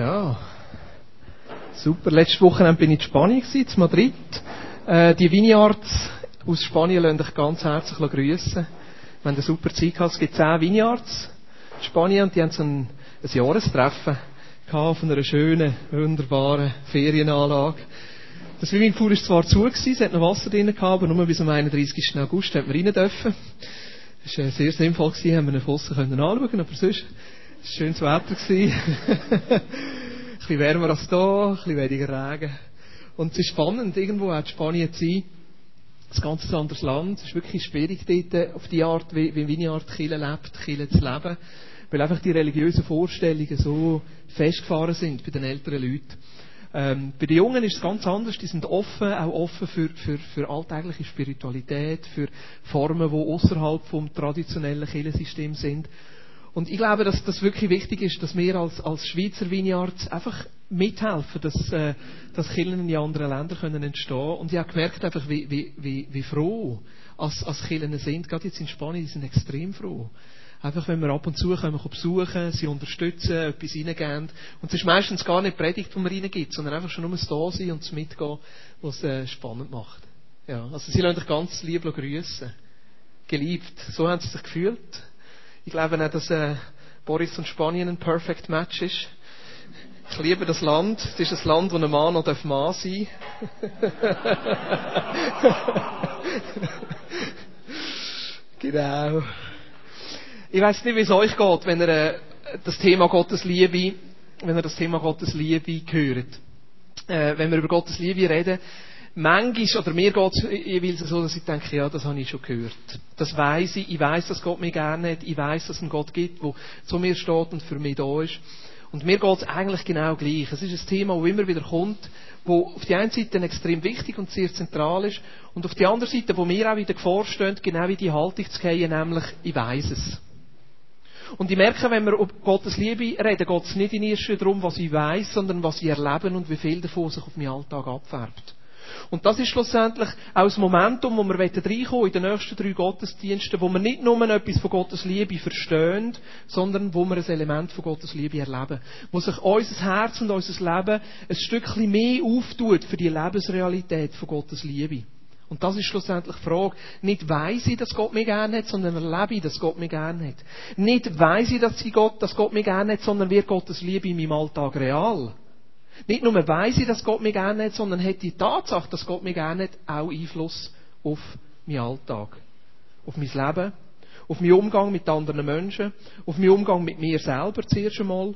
Ja, super. Letzte Woche bin ich in Spanien, in Madrid. Äh, die Vineyards aus Spanien lassen dich ganz herzlich grüßen. Wir haben eine super Zeit gehabt. Es gibt zehn Vineyards in Spanien und die haben so ein, ein Jahrestreffen gehabt von einer schönen, wunderbaren Ferienanlage. Das Swimmingpool war zwar zu, gewesen, es hat noch Wasser drin gehabt, aber nur bis zum 31. August haben wir rein dürfen. Das war sehr sinnvoll, gewesen, haben wir nach aussen anschauen können, aber sonst es schönes Wetter. ein bisschen wärmer als hier, ein bisschen weniger Regen. Und es ist spannend, irgendwo in Spanien zu sein. Ein ganz anderes Land. Es ist wirklich schwierig, dort auf die Art, wie, wie eine Art Chile lebt, Chile zu leben. Weil einfach die religiösen Vorstellungen so festgefahren sind bei den älteren Leuten. Ähm, bei den Jungen ist es ganz anders. Die sind offen, auch offen für, für, für alltägliche Spiritualität, für Formen, die außerhalb vom traditionellen Kirchensystem sind. Und ich glaube, dass das wirklich wichtig ist, dass wir als, als Schweizer Vineyards einfach mithelfen, dass, äh, dass Kirchen in anderen Ländern können entstehen Und ich habe gemerkt, einfach, wie, wie, wie, wie froh als, als Kirchen sind. Gerade jetzt in Spanien, die sind extrem froh. Einfach, wenn wir ab und zu können, besuchen, sie unterstützen, etwas reingeben. Und es ist meistens gar nicht Predigt, die man reingibt, sondern einfach schon nur das da sein und das Mitgehen, was es äh, spannend macht. Ja, also sie lassen dich ganz lieb grüßen. Geliebt. So haben sie sich gefühlt. Ich glaube nicht, dass äh, Boris und Spanien ein Perfect Match ist. Ich liebe das Land. Es ist ein Land, wo ein Mann noch Mann sein Genau. Ich weiß nicht, wie es euch geht, wenn ihr äh, das Thema Gottes Liebe, wenn ihr das Thema Gottes Liebe hört. Äh, wenn wir über Gottes Liebe reden, manchmal, oder mir geht es jeweils so, dass ich denke, ja, das habe ich schon gehört. Das weiß ich. Ich weiß, dass Gott mich gerne hat. Ich weiß, dass es einen Gott gibt, der zu mir steht und für mich da ist. Und mir geht es eigentlich genau gleich. Es ist ein Thema, das immer wieder kommt, wo auf der einen Seite extrem wichtig und sehr zentral ist und auf der anderen Seite, wo mir auch wieder vorstehen, genau wie die Haltung zu gehen, nämlich, ich weiß es. Und ich merke, wenn wir über Gottes Liebe reden, geht es nicht in erster darum, was ich weiß, sondern was ich erlebe und wie viel davon sich auf meinen Alltag abfärbt. Und das ist schlussendlich auch das Momentum, wo wir reinkommen in den nächsten drei Gottesdiensten, wo wir nicht nur etwas von Gottes Liebe verstehen, sondern wo wir ein Element von Gottes Liebe erleben. Wo sich unser Herz und unser Leben ein Stückchen mehr auftut für die Lebensrealität von Gottes Liebe. Und das ist schlussendlich die Frage. Nicht weiss ich, dass Gott mich gerne hat, sondern erlebe ich, dass Gott mich gerne hat. Nicht weiss ich, dass Gott, dass Gott mich gerne hat, sondern wird Gottes Liebe in meinem Alltag real. Nicht nur weiss ich, dass Gott mich gerne hat, sondern hat die Tatsache, dass Gott mich gerne hat, auch Einfluss auf meinen Alltag. Auf mein Leben, auf meinen Umgang mit anderen Menschen, auf meinen Umgang mit mir selber zuerst einmal.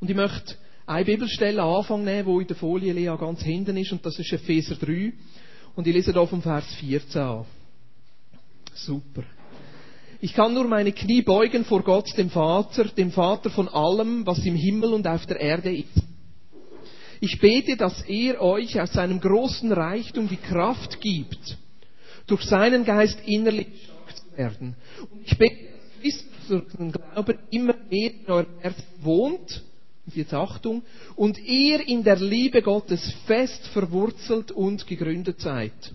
Und ich möchte eine Bibelstelle Anfang nehmen, wo in der Folie Lea ganz hinten ist, und das ist Epheser 3. Und ich lese da vom Vers 14 an. Super. Ich kann nur meine Knie beugen vor Gott, dem Vater, dem Vater von allem, was im Himmel und auf der Erde ist ich bete, dass er euch aus seinem großen Reichtum die Kraft gibt, durch seinen Geist innerlich stark zu werden. Und ich bete, dass durch den Glauben immer mehr in eurem Herzen wohnt, und jetzt Achtung, und ihr in der Liebe Gottes fest verwurzelt und gegründet seid.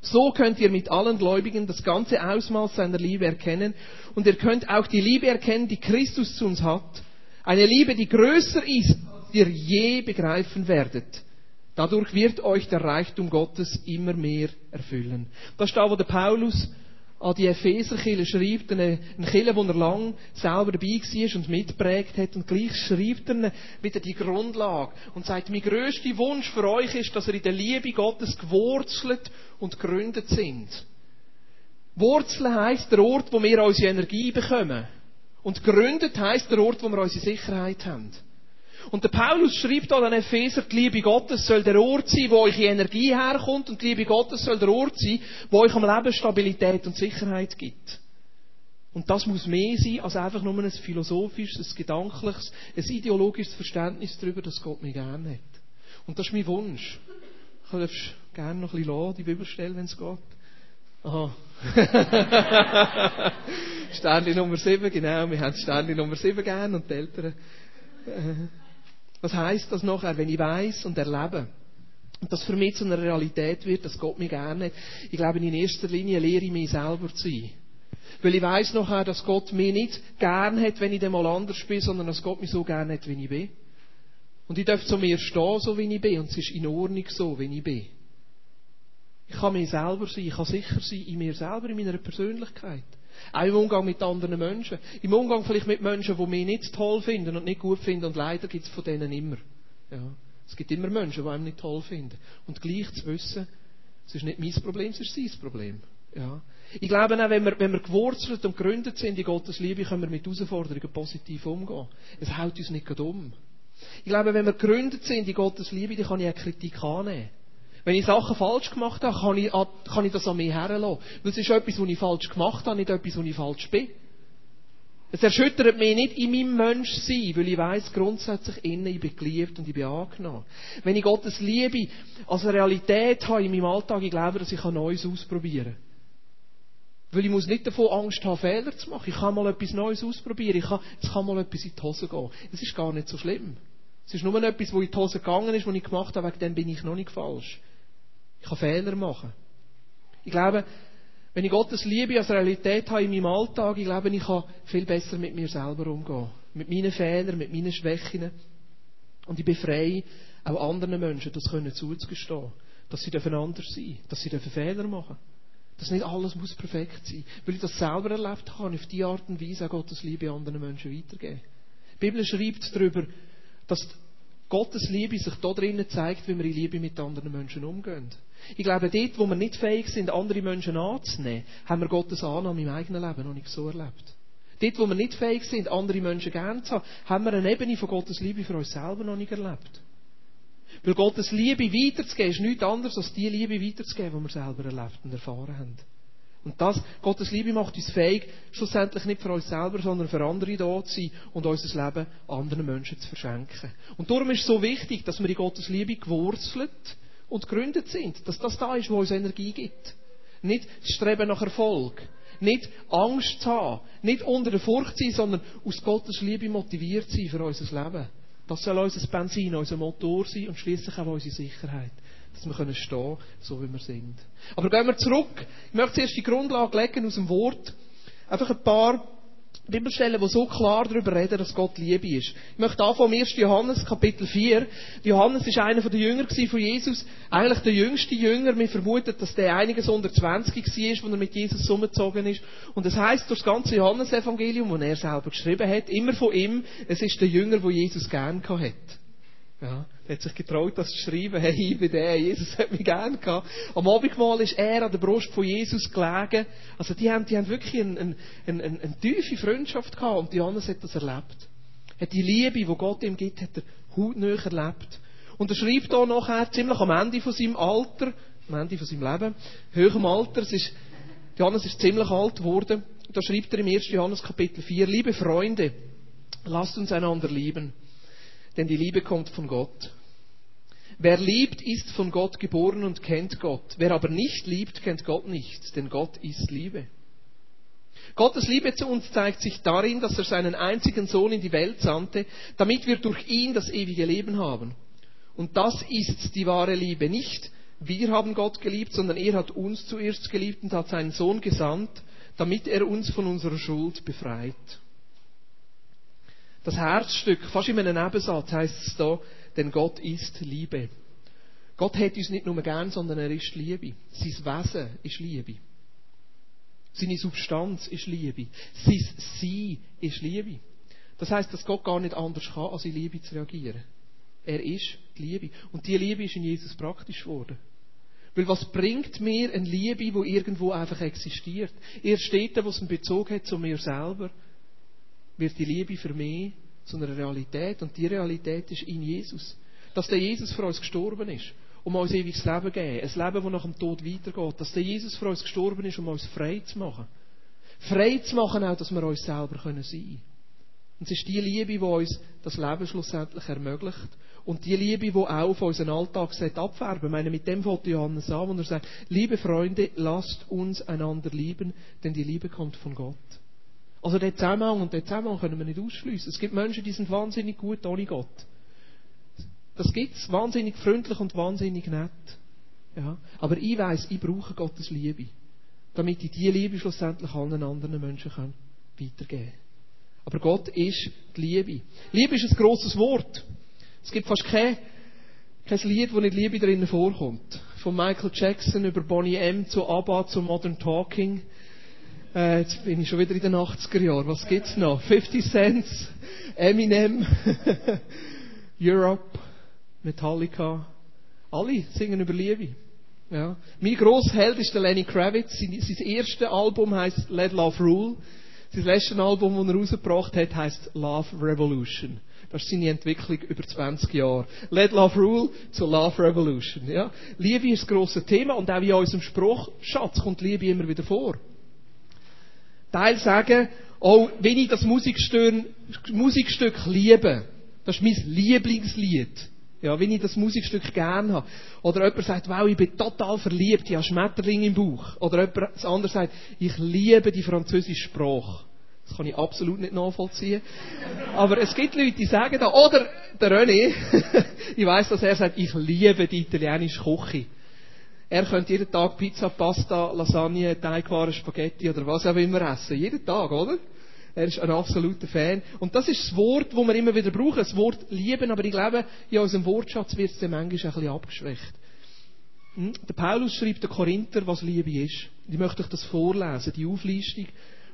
So könnt ihr mit allen Gläubigen das ganze Ausmaß seiner Liebe erkennen und ihr könnt auch die Liebe erkennen, die Christus zu uns hat. Eine Liebe, die größer ist ihr je begreifen werdet. Dadurch wird euch der Reichtum Gottes immer mehr erfüllen. Das ist da, wo der Paulus an die Epheserkille schreibt, eine, eine Kille, wo er lang selber dabei war und mitprägt hat. Und gleich schreibt er wieder die Grundlage und sagt, mein grösster Wunsch für euch ist, dass ihr in der Liebe Gottes gewurzelt und gegründet sind. Wurzeln heisst der Ort, wo wir unsere Energie bekommen. Und gegründet heisst der Ort, wo wir unsere Sicherheit haben. Und der Paulus schreibt da an Epheser, die Liebe Gottes soll der Ort sein, wo euch Energie herkommt und die Liebe Gottes soll der Ort sein, wo euch am Leben Stabilität und Sicherheit gibt. Und das muss mehr sein als einfach nur ein philosophisches, ein gedankliches, ein ideologisches Verständnis darüber, dass Gott mich gerne hat. Und das ist mein Wunsch. Ich darf gerne noch ein bisschen lassen, die Bibelstelle, wenn es geht. Aha. Sternli Nummer 7, genau. Wir haben Sternli Nummer 7 gern und die Eltern. Was heißt das nachher, wenn ich weiß und erlebe? Und das für mich zu einer Realität wird, dass Gott mich gerne. Ich glaube, in erster Linie lehre ich mich selber zu sein. Weil ich weiß nachher, dass Gott mich nicht gern hat, wenn ich dann mal anders bin, sondern dass Gott mich so gern hat, wie ich bin. Und ich darf zu mir stehen, so wie ich bin. Und es ist in Ordnung so, wie ich bin. Ich kann mir selber sein, ich kann sicher sein in mir selber, in meiner Persönlichkeit. Auch im Umgang mit anderen Menschen. Im Umgang vielleicht mit Menschen, die mich nicht toll finden und nicht gut finden. Und leider gibt es von denen immer. Ja. Es gibt immer Menschen, die einem nicht toll finden. Und gleich zu wissen, es ist nicht mein Problem, es ist sein Problem. Ja. Ich glaube auch, wenn wir, wenn wir gewurzelt und gegründet sind in Gottes Liebe, können wir mit Herausforderungen positiv umgehen. Es hält uns nicht um. Ich glaube, wenn wir gegründet sind in Gottes Liebe, dann kann ich auch Kritik annehmen. Wenn ich Sachen falsch gemacht habe, kann ich, kann ich das an mir herlassen. Es ist etwas, was ich falsch gemacht habe, nicht etwas, was ich falsch bin. Es erschüttert mich nicht in meinem Menschsein, weil ich weiß grundsätzlich innen, ich bin geliebt und ich bin angenommen. Wenn ich Gottes Liebe als Realität habe in meinem Alltag, ich glaube, dass ich Neues ausprobieren kann. Weil ich muss nicht davon Angst haben, Fehler zu machen. Ich kann mal etwas Neues ausprobieren. Ich kann, es kann mal etwas in die Hose gehen. Es ist gar nicht so schlimm. Es ist nur etwas, wo in die Hose gegangen ist, was ich gemacht habe, wegen dem bin ich noch nicht falsch. Ich kann Fehler machen. Ich glaube, wenn ich Gottes Liebe als Realität habe in meinem Alltag, ich glaube, ich kann viel besser mit mir selber umgehen. Mit meinen Fehlern, mit meinen Schwächen. Und ich bin frei, auch anderen Menschen das können zuzugestehen. Dass sie anders sein dürfen. Dass sie Fehler machen Dass nicht alles muss perfekt sein. Weil ich das selber erlebt habe, ich auf die Art und Weise auch Gottes Liebe anderen Menschen weitergeben. Die Bibel schreibt darüber, dass Gottes Liebe sich da drinnen zeigt, wie wir in Liebe mit anderen Menschen umgehen. Ich glaube, dort, wo wir nicht fähig sind, andere Menschen anzunehmen, haben wir Gottes Annahme im eigenen Leben noch nicht so erlebt. Dort, wo wir nicht fähig sind, andere Menschen gern zu haben, haben wir eine Ebene von Gottes Liebe für uns selber noch nicht erlebt. Weil Gottes Liebe weiterzugeben, ist nichts anderes, als die Liebe weiterzugeben, die wir selber erlebt und erfahren haben. Und das, Gottes Liebe macht uns fähig, schlussendlich nicht für uns selber, sondern für andere da zu sein und unser Leben anderen Menschen zu verschenken. Und darum ist es so wichtig, dass wir in Gottes Liebe gewurzelt und gegründet sind. Dass das da ist, wo uns Energie gibt. Nicht das Streben nach Erfolg. Nicht Angst zu haben. Nicht unter der Furcht sein, sondern aus Gottes Liebe motiviert sein für unser Leben. Das soll unser Benzin, unser Motor sein und schließlich auch unsere Sicherheit. Dass wir können stehen, so wie wir sind. Aber gehen wir zurück. Ich möchte zuerst die Grundlage legen aus dem Wort. Einfach ein paar Bibelstellen, die so klar darüber reden, dass Gott Liebe ist. Ich möchte anfangen 1. Johannes, Kapitel 4. Johannes ist einer der Jünger von Jesus. Eigentlich der jüngste Jünger. Wir vermuten, dass der einiges unter 20 war, als er mit Jesus umgezogen ist. Und das heißt durch das ganze Johannesevangelium, das er selber geschrieben hat, immer von ihm, es ist der Jünger, wo Jesus gern hat. Ja, er hat sich getraut, das zu schreiben. Hey, ich bin der, Jesus hat mich gern gehabt. Am Abendmahl ist er an der Brust von Jesus gelegen. Also die haben, die haben wirklich eine, eine, eine, eine tiefe Freundschaft gehabt und Johannes hat das erlebt. Er hat die Liebe, die Gott ihm gibt, hat er hautnah erlebt. Und er schreibt da nachher, ziemlich am Ende von seinem Alter, am Ende von seinem Leben, höherem Alter, es ist, Johannes ist ziemlich alt geworden, da schreibt er im 1. Johannes Kapitel 4, liebe Freunde, lasst uns einander lieben denn die Liebe kommt von Gott. Wer liebt, ist von Gott geboren und kennt Gott. Wer aber nicht liebt, kennt Gott nicht, denn Gott ist Liebe. Gottes Liebe zu uns zeigt sich darin, dass er seinen einzigen Sohn in die Welt sandte, damit wir durch ihn das ewige Leben haben. Und das ist die wahre Liebe. Nicht wir haben Gott geliebt, sondern er hat uns zuerst geliebt und hat seinen Sohn gesandt, damit er uns von unserer Schuld befreit. Das Herzstück, fast in einem Nebensatz heißt es da, denn Gott ist Liebe. Gott hat uns nicht nur gern, sondern er ist Liebe. Sein Wesen ist Liebe. Seine Substanz ist Liebe. Sein Sein ist Liebe. Das heißt, dass Gott gar nicht anders kann, als in Liebe zu reagieren. Er ist die Liebe. Und die Liebe ist in Jesus praktisch geworden. Weil was bringt mir eine Liebe, die irgendwo einfach existiert? Erst steht, wo es einen Bezug hat zu mir selber wird die Liebe für mich zu einer Realität. Und die Realität ist in Jesus. Dass der Jesus für uns gestorben ist, um uns ewiges Leben zu geben. Ein Leben, das nach dem Tod weitergeht. Dass der Jesus für uns gestorben ist, um uns frei zu machen. Frei zu machen auch, dass wir uns selber sein können. Und es ist die Liebe, die uns das Leben schlussendlich ermöglicht. Und die Liebe, die auch auf unseren Alltag abfärben Ich meine, mit dem fängt Johannes an, wo er sagt, liebe Freunde, lasst uns einander lieben, denn die Liebe kommt von Gott. Also den Zusammenhang und den Zusammenhang können wir nicht ausschließen. Es gibt Menschen, die sind wahnsinnig gut ohne Gott. Das gibt's. Wahnsinnig freundlich und wahnsinnig nett. Ja. Aber ich weiß, ich brauche Gottes Liebe. damit ich diese Liebe schlussendlich allen anderen Menschen weitergeben kann. Aber Gott ist die Liebe. Liebe ist ein grosses Wort. Es gibt fast kein, kein Lied, wo nicht Liebe drinnen vorkommt. Von Michael Jackson über Bonnie M. zu ABBA zu Modern Talking. Äh, jetzt bin ich schon wieder in den 80er Jahren. Was gibt's noch? 50 Cent, Eminem, Europe, Metallica. Alle singen über Liebe. Ja. Mein grosser Held ist der Lenny Kravitz. Sein, sein erstes Album heißt Let Love Rule. Sein letztes Album, das er rausgebracht hat, heißt Love Revolution. Das ist seine Entwicklung über 20 Jahre. Let Love Rule zu Love Revolution. Ja. Liebe ist das grosse Thema und auch in unserem Spruchschatz kommt Liebe immer wieder vor. Teil sagen, oh, wenn ich das Musikstück, liebe, das ist mein Lieblingslied. Ja, wenn ich das Musikstück gerne habe. Oder jemand sagt, wow, ich bin total verliebt, ich habe Schmetterling im Bauch. Oder jemand anderes sagt, ich liebe die französische Sprache. Das kann ich absolut nicht nachvollziehen. Aber es gibt Leute, die sagen da, oder der René, ich weiß, dass er sagt, ich liebe die italienische Küche. Er könnte jeden Tag Pizza, Pasta, Lasagne, Teigwaren, Spaghetti oder was auch immer essen. Jeden Tag, oder? Er ist ein absoluter Fan. Und das ist das Wort, das wir immer wieder brauchen, das Wort lieben. Aber ich glaube, in unserem Wortschatz wird es dann manchmal ein bisschen abgeschwächt. Hm? Der Paulus schreibt den Korinther, was Liebe ist. Ich möchte euch das vorlesen, die Auflistung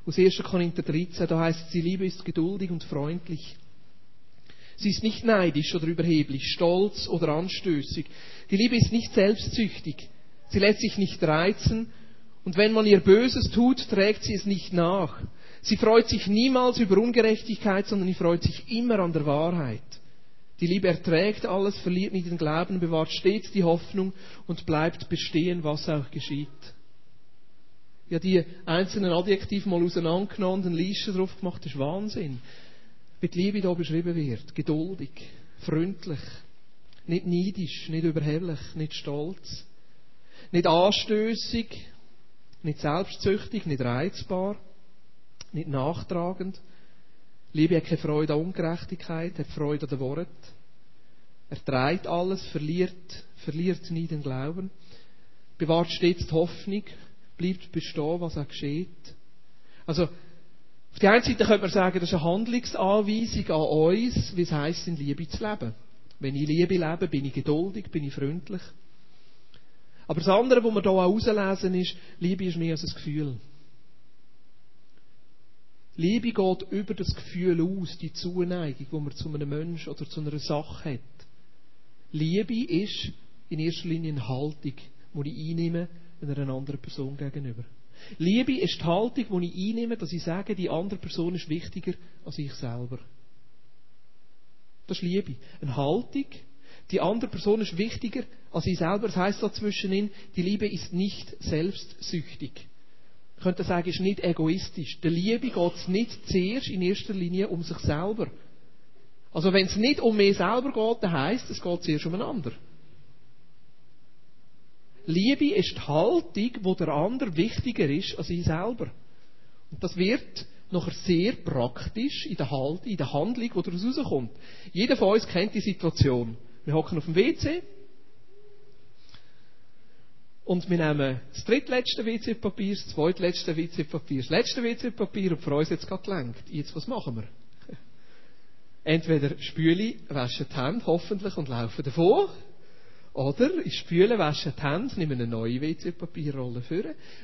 aus 1. Korinther 13. Da heißt es, die Liebe ist geduldig und freundlich. Sie ist nicht neidisch oder überheblich, stolz oder anstößig. Die Liebe ist nicht selbstsüchtig. Sie lässt sich nicht reizen. Und wenn man ihr Böses tut, trägt sie es nicht nach. Sie freut sich niemals über Ungerechtigkeit, sondern sie freut sich immer an der Wahrheit. Die Liebe erträgt alles, verliert nicht den Glauben, bewahrt stets die Hoffnung und bleibt bestehen, was auch geschieht. Ja, die einzelnen Adjektive mal auseinandergenommen und eine Liste drauf gemacht, das ist Wahnsinn. Wie die Liebe hier beschrieben wird. Geduldig, freundlich, nicht neidisch, nicht überheblich, nicht stolz, nicht anstößig, nicht selbstsüchtig, nicht reizbar nicht nachtragend. Liebe hat keine Freude an Ungerechtigkeit, hat Freude an den Wort. Er trägt alles, verliert, verliert nie den Glauben, bewahrt stets die Hoffnung, bleibt bestehen, was auch geschieht. Also, auf der einen Seite könnte man sagen, das ist eine Handlungsanweisung an uns, wie es heisst, in Liebe zu leben. Wenn ich Liebe lebe, bin ich geduldig, bin ich freundlich. Aber das andere, was wir hier auch herauslesen, ist, Liebe ist mehr als ein Gefühl. Liebe geht über das Gefühl aus, die Zuneigung, die man zu einem Menschen oder zu einer Sache hat. Liebe ist in erster Linie eine Haltung, die ich einnehme einer anderen Person gegenüber. Liebe ist die Haltung, die ich einnehme, dass ich sage, die andere Person ist wichtiger als ich selber. Das ist Liebe. Eine Haltung, die andere Person ist wichtiger als ich selber. Das heisst dazwischen, die Liebe ist nicht selbstsüchtig. Ich könnte sagen, ist nicht egoistisch. Der Liebe geht es nicht zuerst in erster Linie um sich selber. Also wenn es nicht um mich selber geht, dann heisst es, es geht zuerst um einander. Liebe ist die Haltung, wo der andere wichtiger ist als ich selber. Und das wird nachher sehr praktisch in der, Haltung, in der Handlung, die daraus rauskommt. Jeder von uns kennt die Situation. Wir hocken auf dem WC, und wir nehmen das drittletzte WC-Papier, das zweitletzte WC-Papier, das letzte WC-Papier und für uns jetzt gerade gelenkt. Jetzt, was machen wir? Entweder spüle, waschen die Hände, hoffentlich, und laufen davon. Oder ich spüle, wasche die Hände, nehme eine neue WC-Papierrolle vor,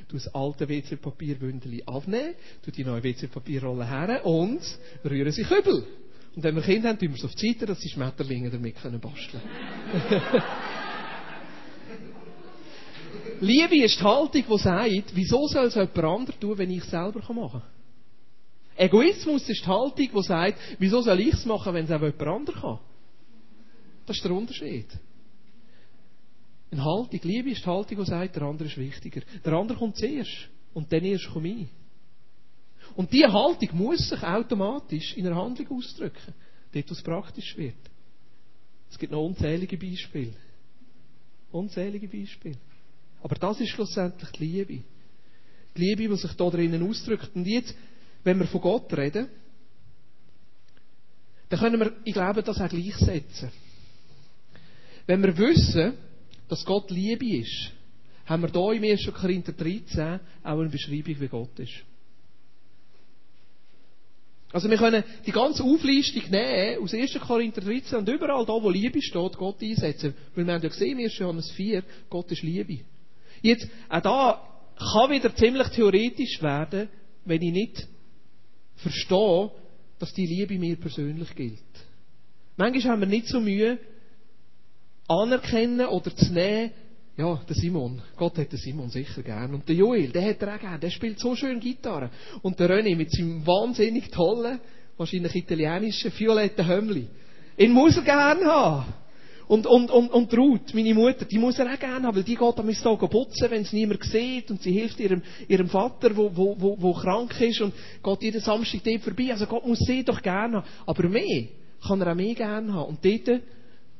tu das alte WC-Papierbündel abnehmen, tu die neue WC-Papierrolle her und rühren sie Kübel. Und wenn wir Kinder haben, tun wir es auf die Seite, dass sie Schmetterlinge damit basteln können. Liebe ist die Haltung, die sagt, wieso soll es jemand anderes tun, wenn ich es selber machen kann? Egoismus ist die Haltung, die sagt, wieso soll ich es machen, wenn es auch jemand anderes kann? Das ist der Unterschied. Eine Haltung, Liebe ist die Haltung, die sagt, der andere ist wichtiger. Der andere kommt zuerst und dann erst komme ich. Und diese Haltung muss sich automatisch in einer Handlung ausdrücken, dort, wo es praktisch wird. Es gibt noch unzählige Beispiele. Unzählige Beispiele. Aber das ist schlussendlich die Liebe. Die Liebe, die sich da drinnen ausdrückt. Und jetzt, wenn wir von Gott reden, dann können wir, ich glaube, das auch gleichsetzen. Wenn wir wissen, dass Gott Liebe ist, haben wir hier im 1. Korinther 13 auch eine Beschreibung, wie Gott ist. Also wir können die ganze Auflistung nehmen aus 1. Korinther 13 und überall da, wo Liebe steht, Gott einsetzen. Weil wir haben ja gesehen, 1. Johannes 4, Gott ist Liebe. Jetzt, auch da kann wieder ziemlich theoretisch werden, wenn ich nicht verstehe, dass die Liebe mir persönlich gilt. Manchmal haben wir nicht so Mühe, anerkennen oder zu nehmen, ja, der Simon. Gott hat den Simon sicher gern. Und der Joel, der hat er auch gern. Der spielt so schön Gitarre. Und der René mit seinem wahnsinnig tollen, wahrscheinlich italienischen, violetten Hömmli. Den muss er gern haben. Und, und, und, und Ruth, meine Mutter, die muss er auch gerne haben, weil die geht am Tag putzen, wenn es niemand sieht, und sie hilft ihrem, ihrem Vater, wo, wo, wo, wo krank ist, und geht jeden Samstag dort vorbei. Also Gott muss sie doch gerne haben. Aber mehr kann er auch mehr gerne haben. Und dort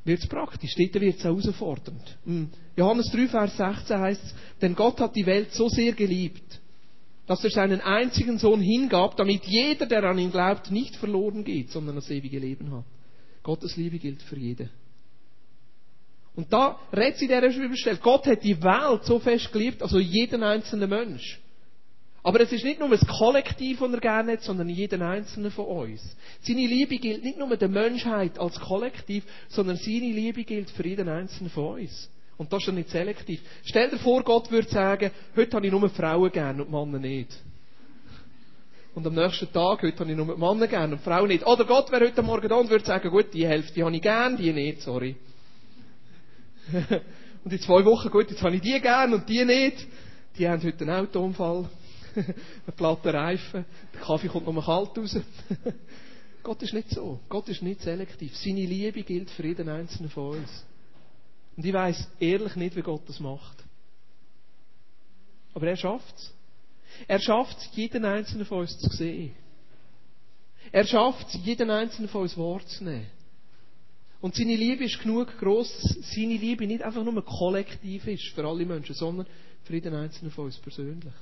wird es praktisch, dort wird es herausfordernd. Hm. Johannes 3, Vers 16 heißt es, denn Gott hat die Welt so sehr geliebt, dass er seinen einzigen Sohn hingab, damit jeder, der an ihn glaubt, nicht verloren geht, sondern das ewige Leben hat. Gottes Liebe gilt für jeden. Und da redet sie dieser Bibelstelle, Gott hat die Welt so fest geliebt, also jeden einzelnen Mensch. Aber es ist nicht nur das Kollektiv, das er gerne hat, sondern jeden einzelnen von uns. Seine Liebe gilt nicht nur der Menschheit als Kollektiv, sondern seine Liebe gilt für jeden einzelnen von uns. Und das ist ja nicht selektiv. Stell dir vor, Gott würde sagen, heute habe ich nur Frauen gern und Männer nicht. Und am nächsten Tag, heute habe ich nur Männer gern und Frauen nicht. Oder Gott wäre heute Morgen da und würde sagen, gut, die Hälfte habe ich gern, die nicht, sorry. und in zwei Wochen, gut, jetzt habe ich die gern und die nicht. Die haben heute einen Autounfall. Einen platten Reifen, der Kaffee kommt noch kalt raus. Gott ist nicht so. Gott ist nicht selektiv. Seine Liebe gilt für jeden einzelnen von uns. Und ich weiß ehrlich nicht, wie Gott das macht. Aber er schafft es. Er schafft jeden einzelnen von uns zu sehen. Er schafft jeden einzelnen von uns wahrzunehmen. Und seine Liebe ist genug groß, dass seine Liebe nicht einfach nur kollektiv ist für alle Menschen, sondern für jeden einzelnen von uns persönlich.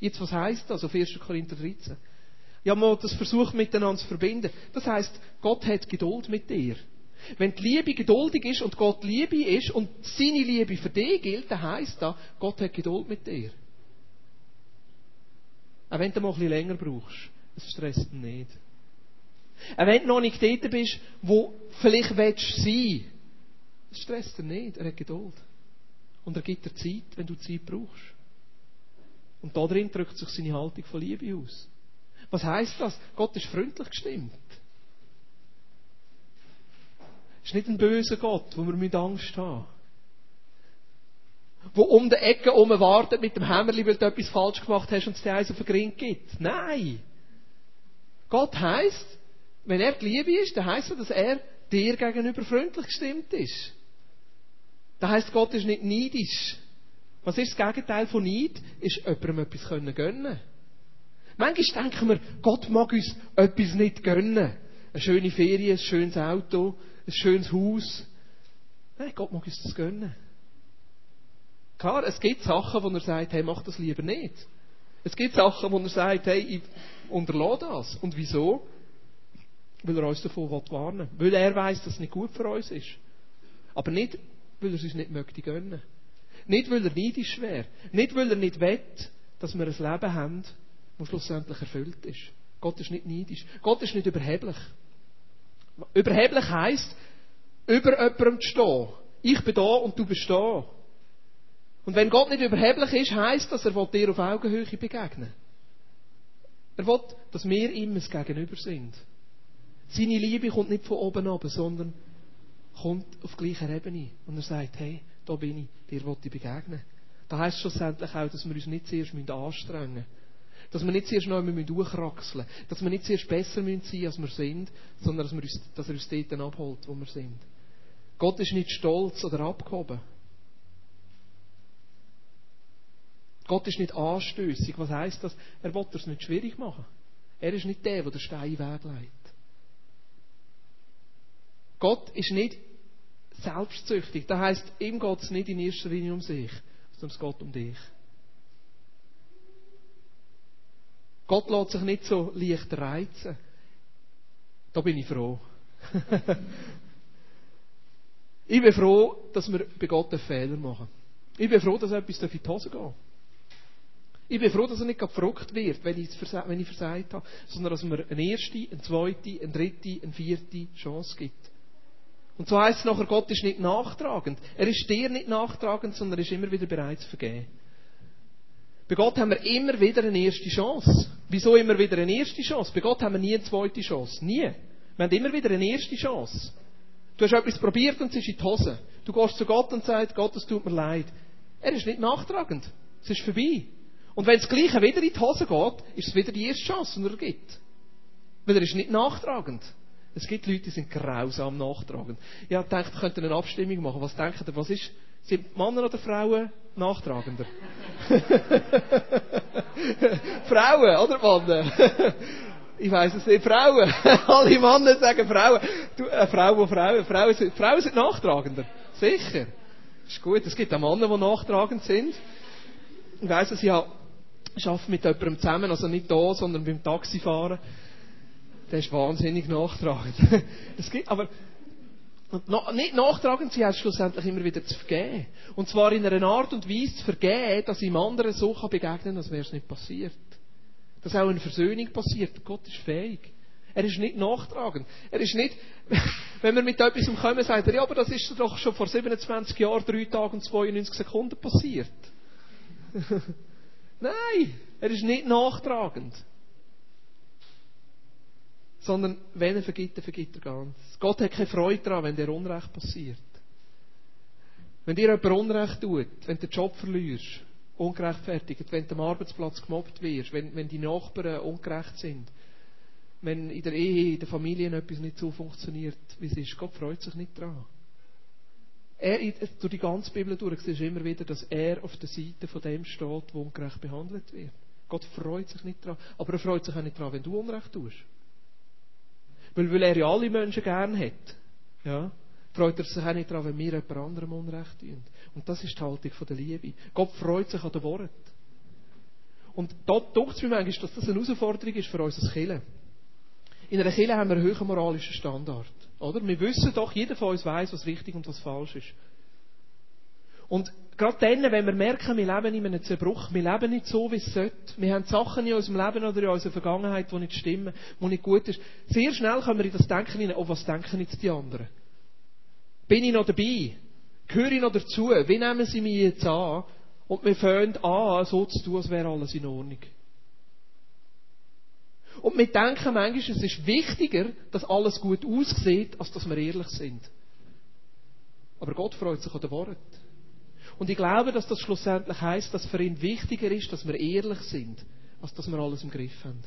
Jetzt, was heißt das auf 1. Korinther 13? Ja, mal das versucht miteinander zu verbinden. Das heißt, Gott hat Geduld mit dir. Wenn die Liebe geduldig ist und Gott Liebe ist und seine Liebe für dich gilt, dann heisst das, Gott hat Geduld mit dir. Auch wenn du mal ein bisschen länger brauchst. Es stresst ihn nicht. Auch wenn du noch nicht dort bist, wo vielleicht willst du. Es stresst ihn nicht. Er hat Geduld. Und er gibt dir Zeit, wenn du Zeit brauchst. Und da drin drückt sich seine Haltung von Liebe aus. Was heißt das? Gott ist freundlich gestimmt. Es ist nicht ein böser Gott, wo wir mit Angst haben. Wo um die Ecke herum wartet mit dem Hämmerli, weil du etwas falsch gemacht hast und es dir eins auf den Gring gibt. Nein! Gott heißt, wenn er die Liebe ist, dann heißt das, dass er dir gegenüber freundlich gestimmt ist. Das heißt, Gott ist nicht neidisch. Was ist das Gegenteil von Neid? Ist jemandem etwas gönnen können. Manchmal denken wir, Gott mag uns etwas nicht gönnen. Eine schöne Ferien, ein schönes Auto, ein schönes Haus. Nein, Gott mag uns das gönnen. Klar, es gibt Sachen, wo er sagt, hey, mach das lieber nicht. Es gibt Sachen, wo er sagt, hey, ich unterlasse das. Und wieso? Weil er uns davon warnen will. Weil er weiß, dass es nicht gut für uns ist. Aber nicht, weil er es uns nicht möchte gönnen. Nicht, weil er neidisch wäre. Nicht, weil er nicht will, dass wir ein Leben haben, das schlussendlich erfüllt ist. Gott ist nicht neidisch. Gott ist nicht überheblich. Überheblich heisst, über jemandem zu stehen. Ich bin da und du bist da. Und wenn Gott nicht überheblich ist, heisst das, er will dir auf Augenhöhe begegnen. Er will, dass wir ihm ein Gegenüber sind. Seine Liebe kommt nicht von oben ab, sondern kommt auf gleicher Ebene. Und er sagt, hey, da bin ich, dir will ich begegnen. Das heisst schlussendlich auch, dass wir uns nicht zuerst anstrengen müssen. Dass wir nicht zuerst noch einmal durchkraxeln müssen. Dass wir nicht zuerst besser sein müssen, als wir sind, sondern dass, wir uns, dass er uns dort abholt, wo wir sind. Gott ist nicht stolz oder abgehoben. Gott ist nicht anstößig. Was heisst das? Er will es nicht schwierig machen. Er ist nicht der, der den Stein wegleitet. Gott ist nicht selbstsüchtig. Das heisst, ihm geht es nicht in erster Linie um sich, sondern es geht um dich. Gott lässt sich nicht so leicht reizen. Da bin ich froh. ich bin froh, dass wir bei Gott einen Fehler machen. Ich bin froh, dass etwas in die Hose geht. Ich bin froh, dass er nicht verrückt wird, wenn ich, wenn ich versagt habe, sondern dass man eine erste, eine zweite, eine dritte, eine vierte Chance gibt. Und so heißt es nachher, Gott ist nicht nachtragend. Er ist dir nicht nachtragend, sondern er ist immer wieder bereit zu vergeben. Bei Gott haben wir immer wieder eine erste Chance. Wieso immer wieder eine erste Chance? Bei Gott haben wir nie eine zweite Chance. Nie. Wir haben immer wieder eine erste Chance. Du hast etwas probiert und es ist in die Hose. Du gehst zu Gott und sagst, Gott, es tut mir leid. Er ist nicht nachtragend. Es ist vorbei. Und wenn das Gleiche wieder in die Hose geht, ist es wieder die erste Chance, die er gibt. Weil er ist nicht nachtragend. Es gibt Leute, die sind grausam nachtragend. Ich habe gedacht, wir könnten eine Abstimmung machen. Was denkt ihr, was ist, sind Männer oder Frauen nachtragender? Frauen, oder Männer? ich weiß es nicht, Frauen. Alle Männer sagen Frauen. Du, äh, Frauen, Frauen, Frauen sind, Frauen sind nachtragender. Sicher. Ist gut. Es gibt auch Männer, die nachtragend sind. Ich weiß es, ich arbeite mit jemandem zusammen, also nicht da, sondern beim Taxifahren. Der ist wahnsinnig nachtragend. Es gibt, aber nicht nachtragend sie heißt schlussendlich immer wieder zu vergeben. Und zwar in einer Art und Weise zu vergeben, dass ihm anderen so begegnen kann, als wäre es nicht passiert. Dass auch eine Versöhnung passiert. Gott ist fähig. Er ist nicht nachtragend. Er ist nicht, wenn wir mit etwas kommen, sagt er, ja, aber das ist doch schon vor 27 Jahren, 3 Tagen und 92 Sekunden passiert. Nein, er ist nicht nachtragend. Sondern wenn er vergibt, dann vergibt er ganz. Gott hat keine Freude daran, wenn dir Unrecht passiert. Wenn dir jemand Unrecht tut, wenn du den Job verlierst, ungerechtfertigt, wenn du am Arbeitsplatz gemobbt wirst, wenn, wenn die Nachbarn ungerecht sind, wenn in der Ehe, in der Familie etwas nicht so funktioniert, wie es ist, Gott freut sich nicht daran. Er, durch die ganze Bibel durch, siehst du immer wieder, dass er auf der Seite von dem steht, wo ungerecht behandelt wird. Gott freut sich nicht daran. Aber er freut sich auch nicht daran, wenn du Unrecht tust. Weil, weil er ja alle Menschen gern hat. Ja, freut er sich auch nicht daran, wenn wir jemand anderem Unrecht tun. Und das ist die Haltung der Liebe. Gott freut sich an den Worten. Und da denkt es mir manchmal, dass das eine Herausforderung ist für unser Killen. In einer Kirche haben wir einen hohen moralischen Standard. Oder? Wir wissen doch, jeder von uns weiß, was richtig und was falsch ist. Und gerade dann, wenn wir merken, wir leben in einem Zerbruch, wir leben nicht so, wie es sollte, wir haben Sachen in unserem Leben oder in unserer Vergangenheit, die nicht stimmen, die nicht gut ist, sehr schnell kommen wir in das Denken hinein, oh, was denken jetzt die anderen? Bin ich noch dabei? Gehöre ich noch dazu? Wie nehmen sie mich jetzt an? Und wir fangen an, so zu tun, als wäre alles in Ordnung. Und wir denken manchmal, es ist wichtiger, dass alles gut aussieht, als dass wir ehrlich sind. Aber Gott freut sich an den Worten. Und ich glaube, dass das schlussendlich heißt, dass für ihn wichtiger ist, dass wir ehrlich sind, als dass wir alles im Griff haben.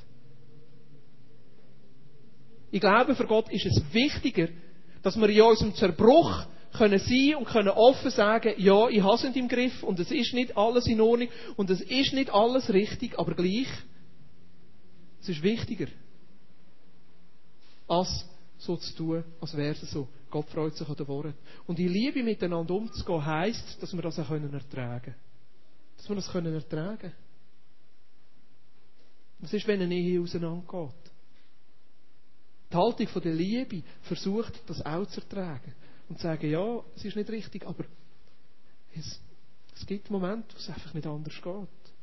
Ich glaube, für Gott ist es wichtiger, dass wir in unserem Zerbruch können sein und können offen sagen, ja, ich habe es nicht im Griff und es ist nicht alles in Ordnung und es ist nicht alles richtig, aber gleich es ist wichtiger, als so zu tun, als wäre es so. Gott freut sich an den Worten. Und in Liebe miteinander umzugehen, heisst, dass wir das auch ertragen können. Dass wir das ertragen können. Was ist, wenn eine Ehe auseinandergeht? Die Haltung von der Liebe versucht, das auch zu ertragen. Und zu sagen, ja, es ist nicht richtig, aber es, es gibt Momente, wo es einfach nicht anders geht.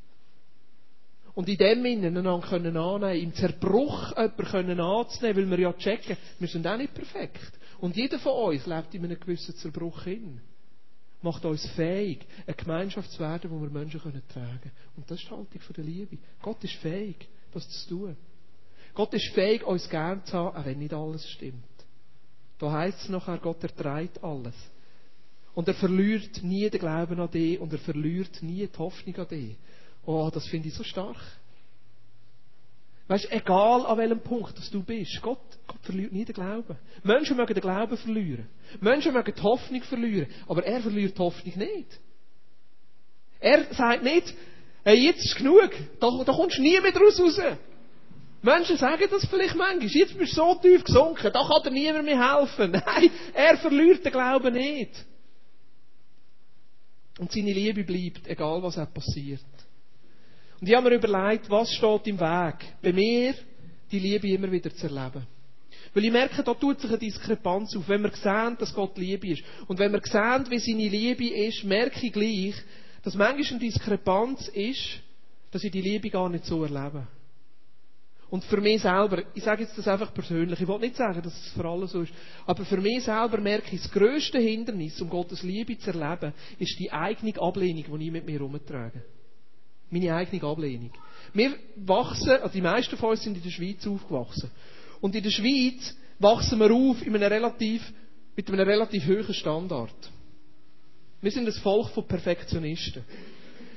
Und in dem Innen einander können annehmen, im Zerbruch jemanden können anzunehmen, weil wir ja checken, wir sind auch nicht perfekt. Und jeder von uns lebt in einem gewissen Zerbruch hin. Macht uns fähig, eine Gemeinschaft zu werden, wo wir Menschen können tragen Und das ist die Haltung der Liebe. Gott ist fähig, das zu tun. Gott ist fähig, uns gern zu haben, auch wenn nicht alles stimmt. Da heißt es nachher, Gott erträgt alles. Und er verliert nie den Glauben an dich und er verliert nie die Hoffnung an dich. Oh, das finde ich so stark. Weißt, egal an welchem Punkt dass du bist, Gott, Gott verliert nie den Glauben. Menschen mögen den Glauben verlieren. Menschen mögen die Hoffnung verlieren. Aber er verliert die Hoffnung nicht. Er sagt nicht, hey, jetzt ist genug. Da, da kommst du nie mehr draus raus. Menschen sagen das vielleicht manchmal. Jetzt bist du so tief gesunken, da kann dir niemand mehr helfen. Nein, er verliert den Glauben nicht. Und seine Liebe bleibt, egal was auch passiert. Und ich habe mir überlegt, was steht im Weg, bei mir die Liebe immer wieder zu erleben. Weil ich merke, da tut sich eine Diskrepanz auf. Wenn wir sehen, dass Gott Liebe ist. Und wenn wir sehen, wie seine Liebe ist, merke ich gleich, dass manchmal eine Diskrepanz ist, dass ich die Liebe gar nicht so erlebe. Und für mich selber, ich sage jetzt das einfach persönlich, ich will nicht sagen, dass es für alle so ist, aber für mich selber merke ich, das grösste Hindernis, um Gottes Liebe zu erleben, ist die eigene Ablehnung, die ich mit mir herumtrage. Meine eigene Ablehnung. Wir wachsen, also die meisten von uns sind in der Schweiz aufgewachsen. Und in der Schweiz wachsen wir auf in einem relativ, mit einem relativ hohen Standard. Wir sind ein Volk von Perfektionisten.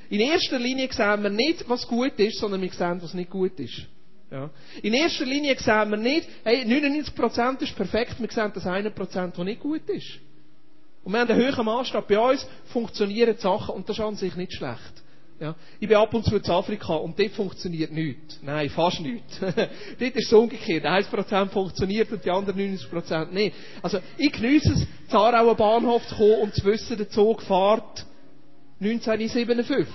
In erster Linie sehen wir nicht, was gut ist, sondern wir sehen, was nicht gut ist. Ja. In erster Linie sehen wir nicht, hey, 99% ist perfekt, wir sehen das 1%, das nicht gut ist. Und wir haben einen höheren Maßstab. Bei uns funktionieren die Sachen und das ist an sich nicht schlecht. Ja. Ich bin ab und zu in Afrika und dort funktioniert nichts. Nein, fast nichts. dort ist es umgekehrt. 1% funktioniert und die anderen 90% nicht. Also, ich genieße es, zu Aarauer Bahnhof zu kommen und zu wissen, der Zug fährt 1957.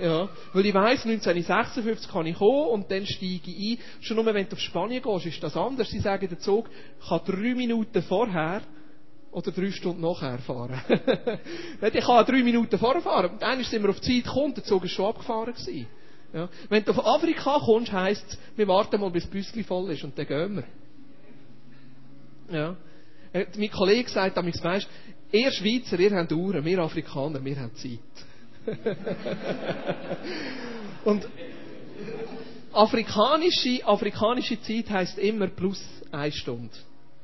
Ja, weil ich weiss, 1956 kann ich kommen und dann steige ich ein. Schon nur wenn du auf Spanien gehst, ist das anders. Sie sagen, der Zug kann drei Minuten vorher oder drei Stunden nachher fahren. ich kann drei Minuten vorher fahren. Dann sind wir auf die Zeit gekommen, der Zug ist schon abgefahren gewesen. Ja. Wenn du auf Afrika kommst, heisst es, wir warten mal, bis das Büsschen voll ist und dann gehen wir. Ja. Äh, mein Kollege sagt damals, weisst, ihr Schweizer, ihr habt Uhren, wir Afrikaner, wir haben Zeit. und afrikanische, afrikanische Zeit heisst immer plus eine Stunde.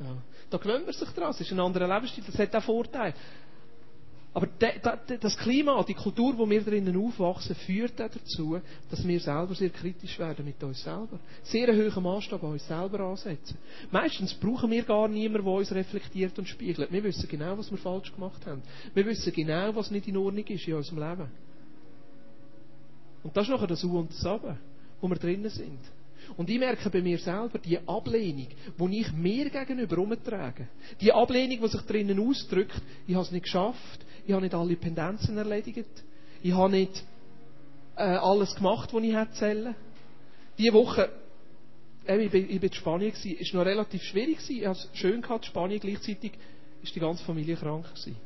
Ja. Da gewöhnt man sich dran. Es ist ein anderer Lebensstil. Das hat auch Vorteile. Aber das Klima, die Kultur, wo wir drinnen aufwachsen, führt auch dazu, dass wir selber sehr kritisch werden mit uns selber. Sehr einen hohen Maßstab an uns selber ansetzen. Meistens brauchen wir gar niemanden, der uns reflektiert und spiegelt. Wir wissen genau, was wir falsch gemacht haben. Wir wissen genau, was nicht in Ordnung ist in unserem Leben. Und das ist nachher das U und das Aber, wo wir drinnen sind. Und ich merke bei mir selber, die Ablehnung, die ich mir gegenüber umtrage, die Ablehnung, die sich drinnen ausdrückt, ich habe es nicht geschafft, ich habe nicht alle Pendenzen erledigt, ich habe nicht äh, alles gemacht, was ich hätte zählen. Diese Woche, äh, ich, bin, ich bin in Spanien gewesen, ist noch relativ schwierig gewesen, ich habe es schön gehabt, Spanien, gleichzeitig ist die ganze Familie krank gewesen.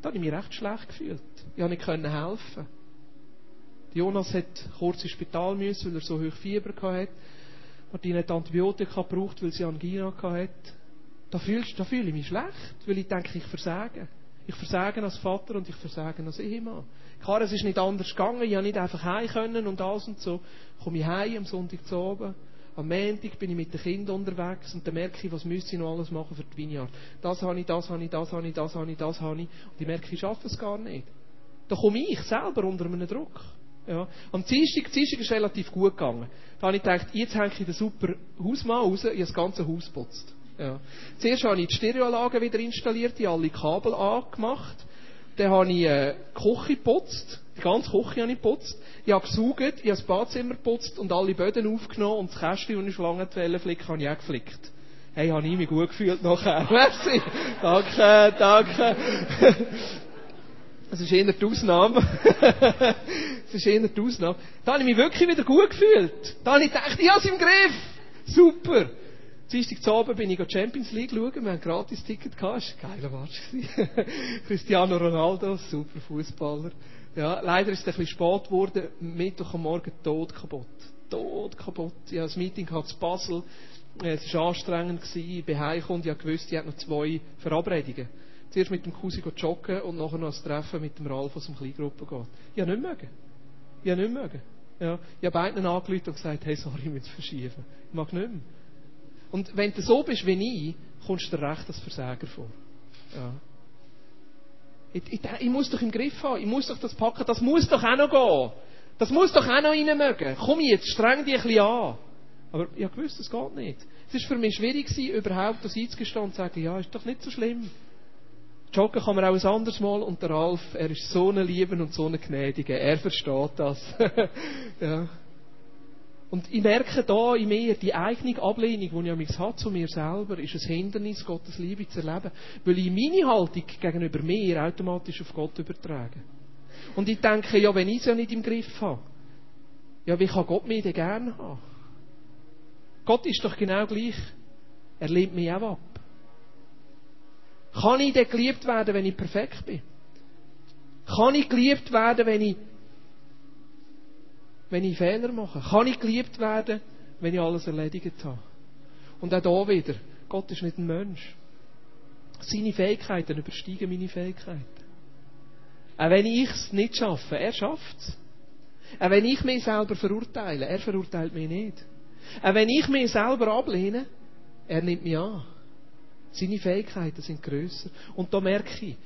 Da habe ich mich recht schlecht gefühlt. Ich konnte nicht helfen. Jonas hat kurz ins Spital müssen, weil er so hoch Fieber hatte. Martina hat Antibiotika gebraucht, weil sie Angina hatte. Da, fühlst, da fühle ich mich schlecht, weil ich denke, ich versage. Ich versage als Vater und ich versage als Ehemann. Klar, es ist nicht anders gegangen. Ich konnte nicht einfach heim können und alles und so. Komme ich heim am Sonntag zu oben. Am Montag bin ich mit den Kindern unterwegs und dann merke ich, was müsste ich noch alles machen für die Vineyard. Das habe ich, das habe ich, das habe ich, das habe ich, das habe ich. Und ich merke, ich schaffe es gar nicht. Da komme ich selber unter einem Druck. Ja. Am Dienstag, Dienstag ist relativ gut gegangen. Da habe ich gedacht, jetzt hänge ich den super Hausmann raus, ich habe das ganze Haus geputzt. Ja. Zuerst habe ich die Stereoanlage wieder installiert, die alle Kabel angemacht. Dann habe ich äh, die Küche geputzt, die ganze Küche habe ich geputzt. Ich habe gesaugt, ich habe das Badzimmer geputzt und alle Böden aufgenommen und das Kästchen, das ich lange die flicken habe ich auch geflickt. Hey, habe ich mich gut gefühlt nachher. Merci. danke, danke. Das ist eher die Ausnahme. das ist eher die Ausnahme. Da habe ich mich wirklich wieder gut gefühlt. Da habe ich gedacht, ich habe es im Griff. Super. Dienstag zu Abend bin ich Champions League schauen. Wir haben ein Gratis-Ticket gehabt. Das war ein geiler Match. Cristiano Ronaldo, super Fußballer. Ja, leider ist es ein bisschen spät geworden. Mittwoch am Morgen tot kaputt. Tot kaputt. Ich habe ein Meeting gehabt zu Basel. Es war anstrengend. Ich bin heimgekommen ich wusste, ich habe noch zwei Verabredungen zuerst mit dem Cousin joggen und nachher noch ein Treffen mit dem Ralf aus dem Kleingruppe geht. Habe nicht mögen. Habe nicht mögen. Ja, ich habe beiden angerufen und gesagt, hey, sorry, ich muss verschieben. Ich mag nicht mehr. Und wenn du so bist wie ich, kommst du recht als Versager vor. Ja. Ich, ich, ich, muss doch im Griff haben. Ich muss doch das packen. Das muss doch auch noch gehen. Das muss doch auch noch rein mögen. Komm jetzt, streng dich ein bisschen an. Aber ich habe gewusst, das geht nicht. Es war für mich schwierig, überhaupt das einzugestehen und zu sagen, ja, ist doch nicht so schlimm. Joggen kann man auch ein anderes Mal und der Ralf, er ist so ein Lieben und so ein Gnädiger. Er versteht das. ja. Und ich merke da in mir, die eigene Ablehnung, die ich habe zu mir selber, ist ein Hindernis, Gottes Liebe zu erleben. Weil ich meine Haltung gegenüber mir automatisch auf Gott übertrage. Und ich denke, ja, wenn ich es ja nicht im Griff habe, ja, wie kann Gott mich denn gerne haben? Gott ist doch genau gleich Er lehnt mich auch ab. Kann ich denn geliebt werden, wenn ich perfekt bin? Kann ich geliebt werden, wenn ich, wenn ich Fehler mache? Kann ich geliebt werden, wenn ich alles erledigt habe? Und auch da wieder, Gott ist nicht ein Mensch. Seine Fähigkeiten übersteigen meine Fähigkeiten. Auch wenn ich es nicht schaffe, er schafft es. Auch wenn ich mich selber verurteile, er verurteilt mich nicht. Auch wenn ich mich selber ablehne, er nimmt mich an. Seine Fähigkeiten sind grösser. Und da merke ich,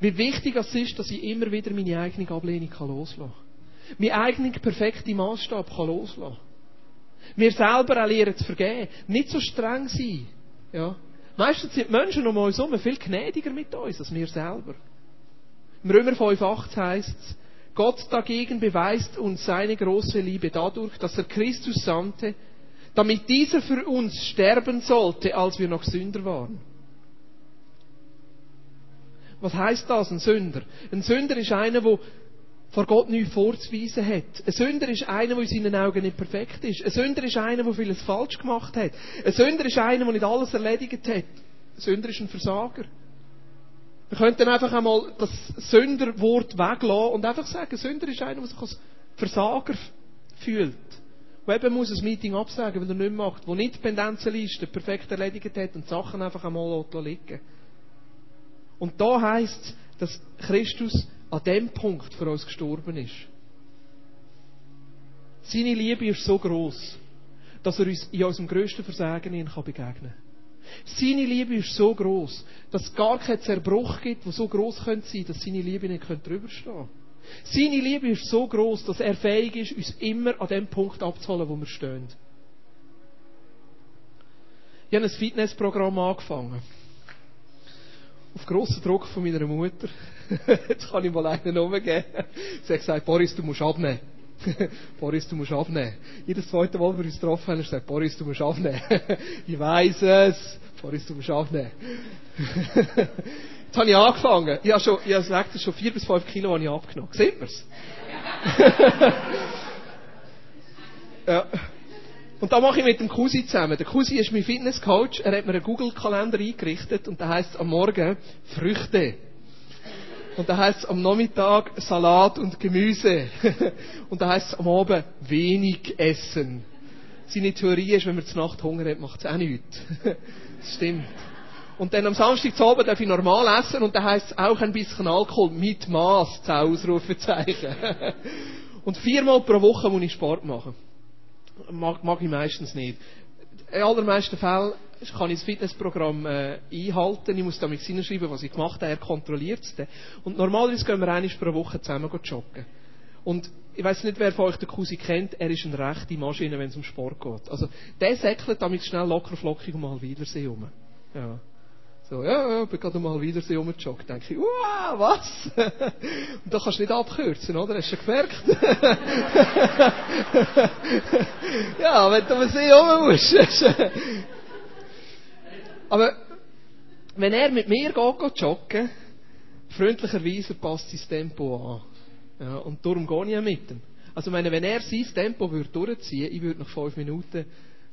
wie wichtig es ist, dass ich immer wieder meine eigene Ablehnung loslassen kann. Mein eigenen perfekten Maßstab kann loslassen. Wir selber auch lernen zu vergeben. Nicht so streng sein. Ja. Meistens sind die Menschen um uns herum viel gnädiger mit uns als wir selber. Im Römer 5,8 heißt es, Gott dagegen beweist uns seine große Liebe dadurch, dass er Christus sandte, damit dieser für uns sterben sollte, als wir noch Sünder waren. Was heißt das, ein Sünder? Ein Sünder ist einer, der vor Gott nichts vorzuweisen hat. Ein Sünder ist einer, der in seinen Augen nicht perfekt ist. Ein Sünder ist einer, der vieles falsch gemacht hat. Ein Sünder ist einer, der nicht alles erledigt hat. Ein Sünder ist ein Versager. Wir könnten einfach einmal das Sünderwort weglassen und einfach sagen, Sünder ist einer, der sich als Versager fühlt. Der eben muss ein Meeting absagen, weil er nicht macht, der nicht die Pendenzenliste perfekt erledigt hat und Sachen einfach einmal liegen Und da heisst es, dass Christus an dem Punkt für uns gestorben ist. Seine Liebe ist so groß, dass er uns in unserem grössten Versagen begegnen kann. Seine Liebe ist so groß, dass es gar keinen Zerbruch gibt, der so groß könnte sein, dass seine Liebe nicht drüber stehen könnte. Seine Liebe ist so groß, dass er fähig ist, uns immer an dem Punkt abzuholen, wo wir stehen. Ich habe ein Fitnessprogramm angefangen. Auf grossen Druck von meiner Mutter. Jetzt kann ich mal einen umgeben. Sie hat gesagt, Boris, du musst abnehmen. Boris, du musst abnehmen. Jedes zweite Mal, wenn wir uns getroffen haben, sagt Boris, du musst abnehmen. ich weiß es. Boris, du musst abnehmen. Jetzt habe ich angefangen. Ich habe schon, ich habe gesagt, schon vier bis fünf Kilo habe ich abgenommen. Sieht man's? ja. Und da mache ich mit dem Kusi zusammen. Der Kusi ist mein Fitnesscoach. Er hat mir einen Google-Kalender eingerichtet und da heißt es am Morgen Früchte. Und da heißt es am Nachmittag Salat und Gemüse. und da heißt am Abend wenig essen. Seine Theorie ist, wenn man zur Nacht Hunger hat, macht es auch nichts. das stimmt. Und dann am Samstag zu Abend darf ich normal essen und da heißt es auch ein bisschen Alkohol mit Maß, zu Ausrufezeichen. und viermal pro Woche muss ich Sport machen. Mag, mag ich meistens nicht. In allermeisten Fällen kann ich das Fitnessprogramm äh, einhalten. Ich muss damit hinschreiben, was ich gemacht habe. Er kontrolliert es dann. Und normalerweise gehen wir einmal pro Woche zusammen joggen. Und ich weiß nicht, wer von euch den Cousin kennt, er ist eine rechte Maschine, wenn es um Sport geht. Also, der säckelt damit schnell locker flockig mal Wiedersehen um. Ja. So, ja, ja, bin gerade mal Wiedersehen umgejoggt. Denke ich, wow, was? und da kannst du nicht abkürzen, oder? Hast du gemerkt? ja, wenn du den See rum musst. Aber, wenn er mit mir geht, geht joggen, freundlicherweise passt sein Tempo an. Ja, und darum gehe ich ja mit ihm. Also, meine, wenn er sein Tempo würde durchziehen, ich würde nach fünf Minuten,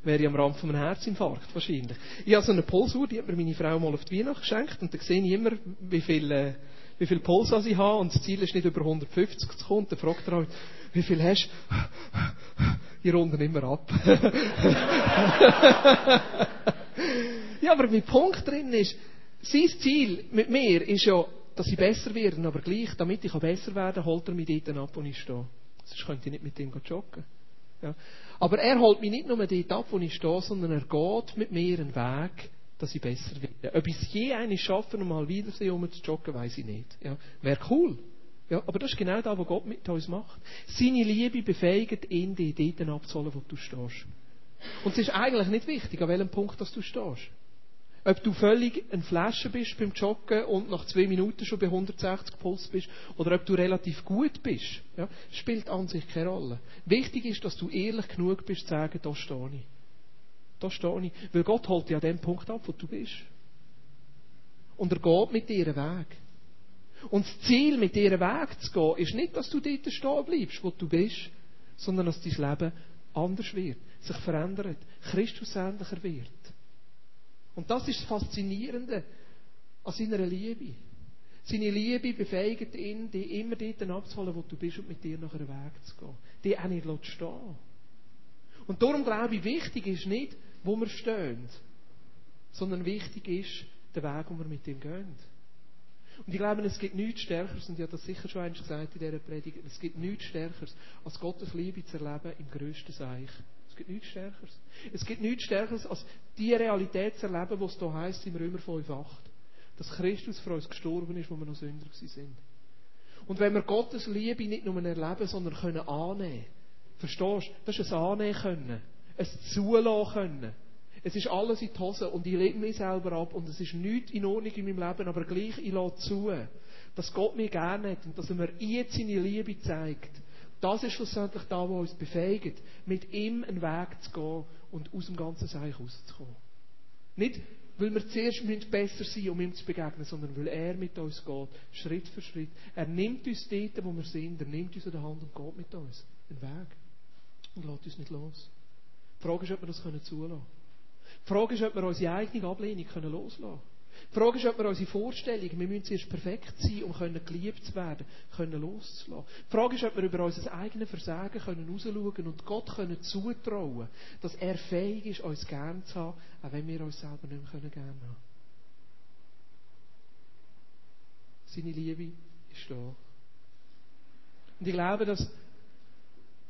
wäre ich am Rand von einem Herzinfarkt, wahrscheinlich. Ich habe so eine Pulsuhr, die hat mir meine Frau mal auf die Weihnacht geschenkt, und da sehe ich immer, wie viel, äh, wie viel Puls ich habe, und das Ziel ist nicht über 150 zu kommen, dann fragt er halt, wie viel hast du? Ich runde immer ab. ja, aber mein Punkt drin ist, sein Ziel mit mir ist ja, dass ich besser werde, aber gleich, damit ich besser werden kann, holt er mich dort ab, wo ich stehe. Sonst könnte ich nicht mit ihm joggen. Ja. Aber er holt mich nicht nur dort ab, wo ich stehe, sondern er geht mit mir einen Weg, dass ich besser werde. Ob ich es je eine schaffe, um mal wiedersehen, um zu joggen, weiß ich nicht. Ja. Wäre cool. Ja, aber das ist genau das, was Gott mit uns macht. Seine Liebe befähigt ihn, dich dort abzuholen, wo du stehst. Und es ist eigentlich nicht wichtig, an welchem Punkt dass du stehst. Ob du völlig ein Flasche bist beim Joggen und nach zwei Minuten schon bei 160 Puls bist oder ob du relativ gut bist, ja, spielt an sich keine Rolle. Wichtig ist, dass du ehrlich genug bist, zu sagen, da stehe ich. Da stehe ich. Weil Gott holt dich an dem Punkt ab, wo du bist. Und er geht mit dir einen Weg. Und das Ziel, mit dir einen Weg zu gehen, ist nicht, dass du dort stehen bleibst, wo du bist, sondern dass dein Leben anders wird, sich verändert, Christusähnlicher wird. Und das ist das Faszinierende an seiner Liebe. Seine Liebe befähigt ihn, dich immer dort abzuholen, wo du bist und mit dir nach einem Weg zu gehen. Die auch nicht stehen Und darum glaube ich, wichtig ist nicht, wo wir stehen, sondern wichtig ist der Weg, wo wir mit ihm gehen. Und ich glaube, es gibt nichts Stärkeres, und ich habe das sicher schon einmal gesagt in dieser Predigt, es gibt nichts Stärkeres, als Gottes Liebe zu erleben im grössten Seich. Es gibt nichts Stärkeres. Es gibt nichts Stärkeres, als die Realität zu erleben, was da heisst im Römer 5,8. Dass Christus für uns gestorben ist, wo wir noch Sünder sind. Und wenn wir Gottes Liebe nicht nur erleben, sondern können annehmen. Verstehst du? Das ist ein Annehmen können. Ein Zulassen können. Es ist alles in die Hose und ich lebe mich selber ab und es ist nichts in Ordnung in meinem Leben, aber gleich ich lasse zu, dass Gott mich gerne hat und dass er mir jetzt seine Liebe zeigt. Das ist schlussendlich da, wo uns befähigt, mit ihm einen Weg zu gehen und aus dem ganzen Seich rauszukommen. Nicht, weil wir zuerst besser sein um ihm zu begegnen, sondern weil er mit uns geht, Schritt für Schritt. Er nimmt uns dort, wo wir sind, er nimmt uns an der Hand und geht mit uns einen Weg. Und lässt uns nicht los. Die Frage ist, ob wir das zulassen können. Die Frage ist, ob wir unsere eigene Ablehnung loslassen können. Die Frage ist, ob wir unsere Vorstellung, wir müssen zuerst perfekt sein, um geliebt zu werden, können loszulassen. Die Frage ist, ob wir über unser eigenes Versagen können rausschauen und Gott können zutrauen, dass er fähig ist, uns gern zu haben, auch wenn wir uns selber nicht mehr können gern haben. Seine Liebe ist da. Und ich glaube, dass,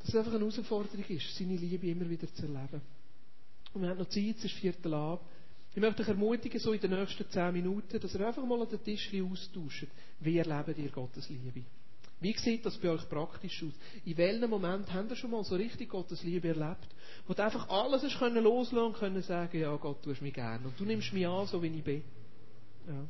es einfach eine Herausforderung ist, seine Liebe immer wieder zu erleben. Und wir haben noch Zeit, es ist Viertel ab. Ich möchte euch ermutigen, so in den nächsten zehn Minuten, dass ihr einfach mal an den Tisch austauscht. Wie erlebt ihr Gottes Liebe? Wie sieht das bei euch praktisch aus? In welchem Moment habt ihr schon mal so richtig Gottes Liebe erlebt? Wo du einfach alles hast können loslassen und können sagen, ja Gott, du hast mich gern. Und du nimmst mich an, so wie ich bin. Ja.